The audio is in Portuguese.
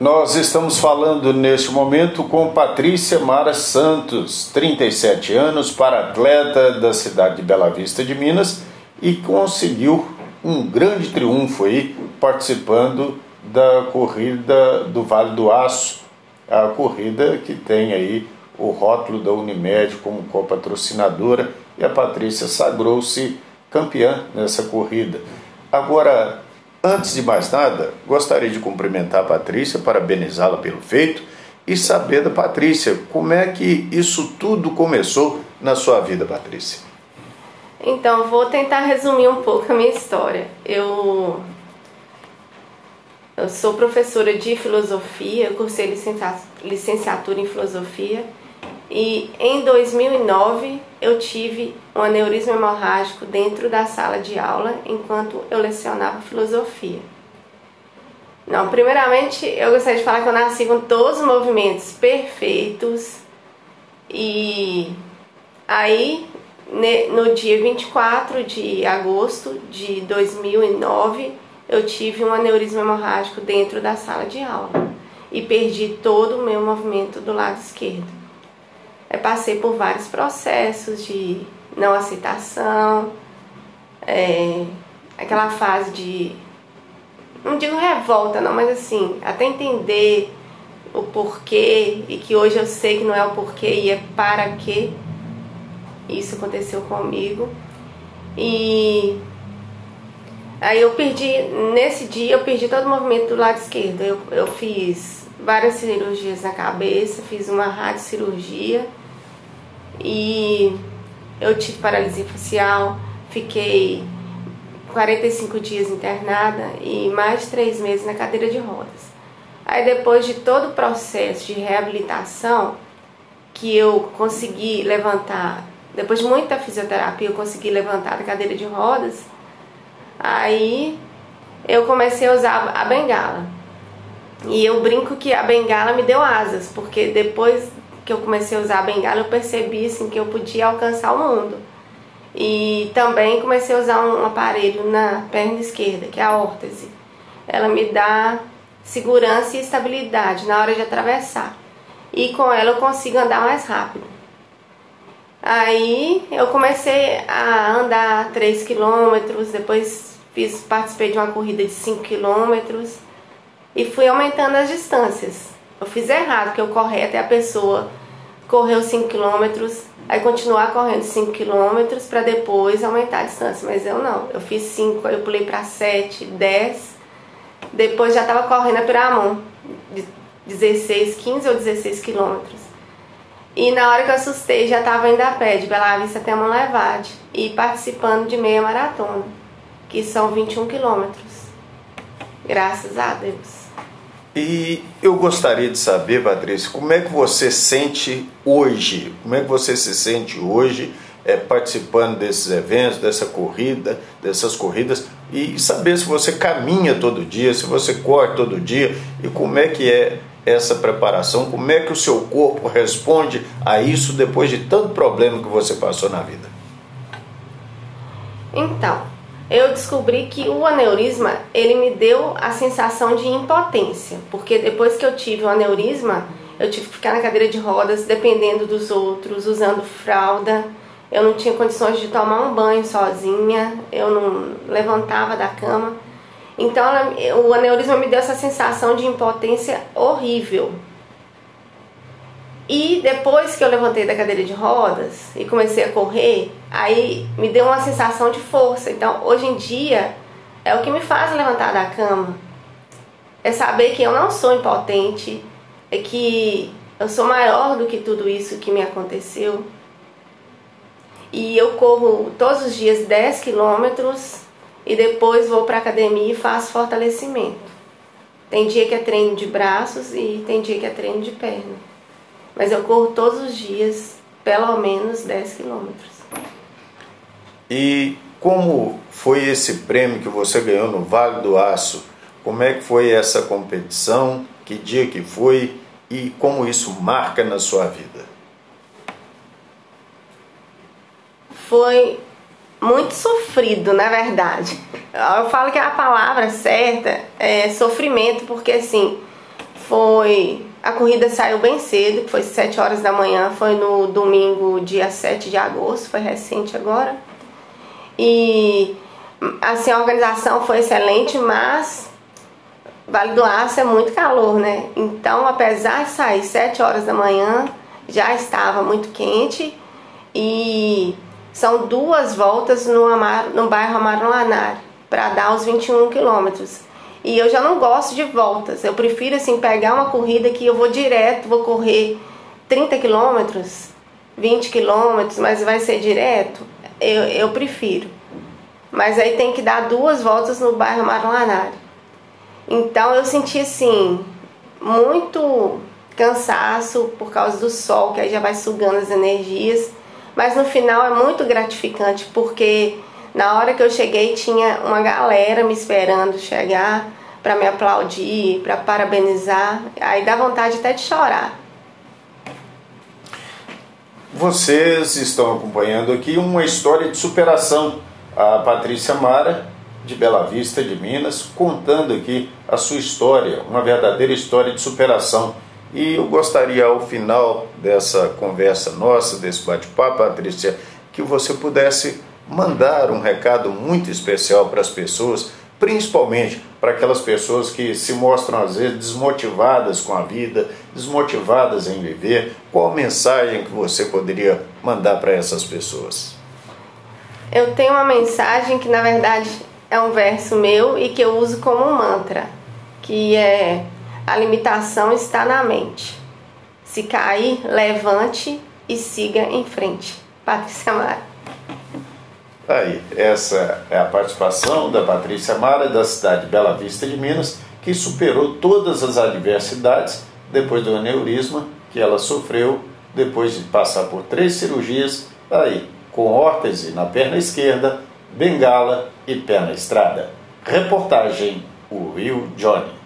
Nós estamos falando neste momento com Patrícia Mara Santos, 37 anos, para atleta da cidade de Bela Vista de Minas e conseguiu um grande triunfo aí participando da corrida do Vale do Aço, a corrida que tem aí o rótulo da Unimed como co-patrocinadora e a Patrícia sagrou-se campeã nessa corrida. Agora, Antes de mais nada, gostaria de cumprimentar a Patrícia, parabenizá-la pelo feito e saber da Patrícia como é que isso tudo começou na sua vida, Patrícia. Então, vou tentar resumir um pouco a minha história. Eu, eu sou professora de filosofia, cursei licenciatura em filosofia e em 2009 eu tive um aneurisma hemorrágico dentro da sala de aula enquanto eu lecionava filosofia. Não, primeiramente eu gostaria de falar que eu nasci com todos os movimentos perfeitos e aí no dia 24 de agosto de 2009 eu tive um aneurisma hemorrágico dentro da sala de aula e perdi todo o meu movimento do lado esquerdo. Eu passei por vários processos de não aceitação, é, aquela fase de, não digo revolta não, mas assim, até entender o porquê e que hoje eu sei que não é o porquê e é para quê. Isso aconteceu comigo. E aí eu perdi, nesse dia eu perdi todo o movimento do lado esquerdo. Eu, eu fiz várias cirurgias na cabeça, fiz uma radiocirurgia e eu tive paralisia facial, fiquei 45 dias internada e mais de três meses na cadeira de rodas. Aí depois de todo o processo de reabilitação que eu consegui levantar, depois de muita fisioterapia eu consegui levantar da cadeira de rodas, aí eu comecei a usar a bengala. E eu brinco que a bengala me deu asas, porque depois que eu comecei a usar a bengala, eu percebi assim, que eu podia alcançar o mundo. E também comecei a usar um aparelho na perna esquerda, que é a órtese. Ela me dá segurança e estabilidade na hora de atravessar. E com ela eu consigo andar mais rápido. Aí eu comecei a andar 3 quilômetros, depois fiz, participei de uma corrida de 5 quilômetros e fui aumentando as distâncias. Eu fiz errado, porque eu corri até a pessoa correu 5 km, aí continuar correndo 5 km para depois aumentar a distância. Mas eu não, eu fiz 5, aí eu pulei para 7, 10, depois já estava correndo a Piramon, 16, 15 ou 16 quilômetros. E na hora que eu assustei, já estava indo a pé, de Bela Vista até Monlevade, e participando de meia maratona, que são 21 quilômetros. Graças a Deus. E eu gostaria de saber, Patrícia, como é que você sente hoje? Como é que você se sente hoje é, participando desses eventos, dessa corrida, dessas corridas e saber se você caminha todo dia, se você corre todo dia e como é que é essa preparação, como é que o seu corpo responde a isso depois de tanto problema que você passou na vida? Então, eu descobri que o aneurisma ele me deu a sensação de impotência, porque depois que eu tive o aneurisma, eu tive que ficar na cadeira de rodas dependendo dos outros, usando fralda. Eu não tinha condições de tomar um banho sozinha, eu não levantava da cama. Então o aneurisma me deu essa sensação de impotência horrível. E depois que eu levantei da cadeira de rodas e comecei a correr, aí me deu uma sensação de força. Então, hoje em dia, é o que me faz levantar da cama. É saber que eu não sou impotente, é que eu sou maior do que tudo isso que me aconteceu. E eu corro todos os dias 10 quilômetros e depois vou para academia e faço fortalecimento. Tem dia que é treino de braços e tem dia que é treino de perna mas eu corro todos os dias pelo menos 10 quilômetros. E como foi esse prêmio que você ganhou no Vale do Aço? Como é que foi essa competição? Que dia que foi? E como isso marca na sua vida? Foi muito sofrido, na verdade. Eu falo que a palavra certa é sofrimento, porque assim, foi. A corrida saiu bem cedo, que foi 7 horas da manhã, foi no domingo, dia 7 de agosto, foi recente agora. E assim, a organização foi excelente, mas Vale do Aço é muito calor, né? Então, apesar de sair 7 horas da manhã, já estava muito quente e são duas voltas no, no bairro Amaro Lanar para dar os 21 quilômetros. E eu já não gosto de voltas. Eu prefiro assim pegar uma corrida que eu vou direto, vou correr 30 quilômetros, 20 quilômetros, mas vai ser direto. Eu, eu prefiro. Mas aí tem que dar duas voltas no bairro Marlanário. Então eu senti assim muito cansaço por causa do sol, que aí já vai sugando as energias. Mas no final é muito gratificante porque na hora que eu cheguei, tinha uma galera me esperando chegar para me aplaudir, para parabenizar. Aí dá vontade até de chorar. Vocês estão acompanhando aqui uma história de superação. A Patrícia Mara, de Bela Vista, de Minas, contando aqui a sua história, uma verdadeira história de superação. E eu gostaria, ao final dessa conversa nossa, desse bate-papo, Patrícia, que você pudesse mandar um recado muito especial para as pessoas, principalmente para aquelas pessoas que se mostram às vezes desmotivadas com a vida, desmotivadas em viver. Qual mensagem que você poderia mandar para essas pessoas? Eu tenho uma mensagem que na verdade é um verso meu e que eu uso como um mantra, que é a limitação está na mente. Se cair, levante e siga em frente. Patrícia Mara. Aí, essa é a participação da Patrícia Mara, da cidade de Bela Vista de Minas, que superou todas as adversidades depois do aneurisma que ela sofreu depois de passar por três cirurgias, aí, com órtese na perna esquerda, bengala e pé na estrada. Reportagem O Rio Johnny.